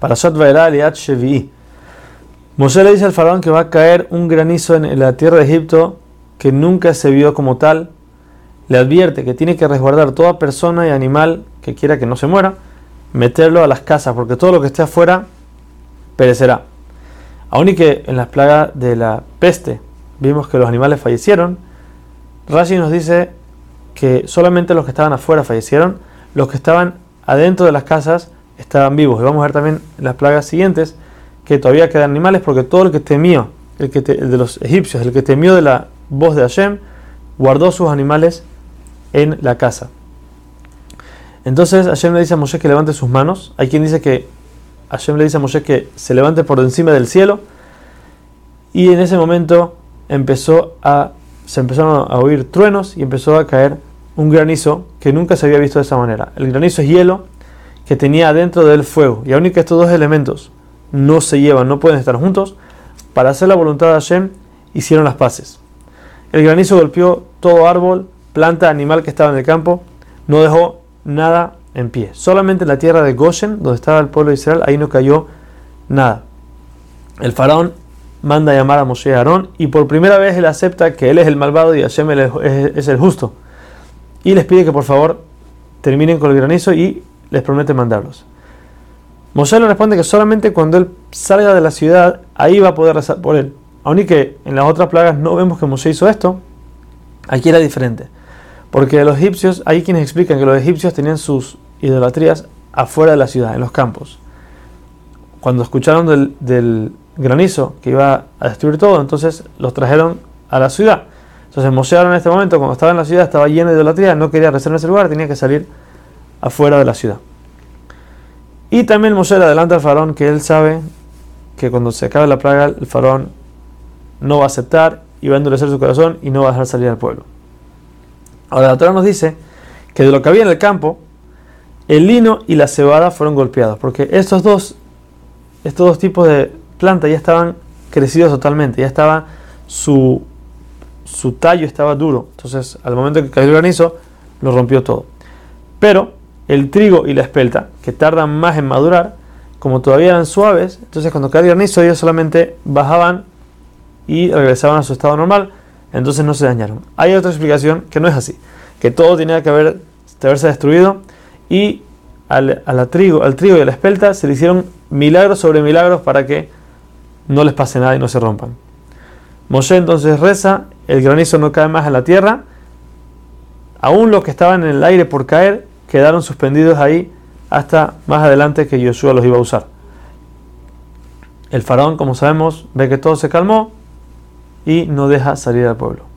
Para Shot Liat Shevi'i. Moshe le dice al faraón que va a caer un granizo en la tierra de Egipto que nunca se vio como tal. Le advierte que tiene que resguardar toda persona y animal que quiera que no se muera, meterlo a las casas, porque todo lo que esté afuera perecerá. Aún y que en las plagas de la peste vimos que los animales fallecieron, Rashi nos dice que solamente los que estaban afuera fallecieron, los que estaban adentro de las casas estaban vivos. Y vamos a ver también las plagas siguientes que todavía quedan animales porque todo el que temió, el, que de los egipcios, el que temió de la voz de Hashem, guardó sus animales en la casa. Entonces Hashem le dice a Moshe que levante sus manos. Hay quien dice que Hashem le dice a Moshe que se levante por encima del cielo. Y en ese momento empezó a, se empezaron a oír truenos y empezó a caer un granizo que nunca se había visto de esa manera. El granizo es hielo que tenía adentro del fuego. Y aun que estos dos elementos no se llevan, no pueden estar juntos, para hacer la voluntad de Hashem hicieron las paces. El granizo golpeó todo árbol, planta, animal que estaba en el campo, no dejó nada en pie. Solamente en la tierra de Goshen, donde estaba el pueblo de Israel, ahí no cayó nada. El faraón manda llamar a Moshe y Aarón y por primera vez él acepta que él es el malvado y Hashem es el justo. Y les pide que por favor terminen con el granizo y les promete mandarlos. Moshe le responde que solamente cuando él salga de la ciudad, ahí va a poder rezar por él. Aun que en las otras plagas no vemos que Moshe hizo esto, aquí era diferente. Porque los egipcios, hay quienes explican que los egipcios tenían sus idolatrías afuera de la ciudad, en los campos. Cuando escucharon del, granizo que iba a destruir todo, entonces los trajeron a la ciudad. Entonces Moshe en este momento, cuando estaba en la ciudad, estaba lleno de idolatría, no quería rezar en ese lugar, tenía que salir afuera de la ciudad. Y también Moshe le adelanta al faraón que él sabe que cuando se acabe la plaga, el faraón no va a aceptar y va a endurecer su corazón y no va a dejar salir al pueblo. Ahora la Torah nos dice que de lo que había en el campo, el lino y la cebada fueron golpeados, porque estos dos, estos dos tipos de plantas ya estaban crecidos totalmente, ya estaba su, su tallo estaba duro. Entonces, al momento que cayó el granizo, lo rompió todo. Pero el trigo y la espelta, que tardan más en madurar, como todavía eran suaves, entonces cuando cayó el granizo ellos solamente bajaban y regresaban a su estado normal, entonces no se dañaron. Hay otra explicación que no es así, que todo tenía que haber, haberse destruido y al, trigo, al trigo y a la espelta se le hicieron milagros sobre milagros para que no les pase nada y no se rompan. Moshe entonces reza, el granizo no cae más en la tierra, aún los que estaban en el aire por caer quedaron suspendidos ahí hasta más adelante que Josué los iba a usar. El faraón, como sabemos, ve que todo se calmó y no deja salir al pueblo.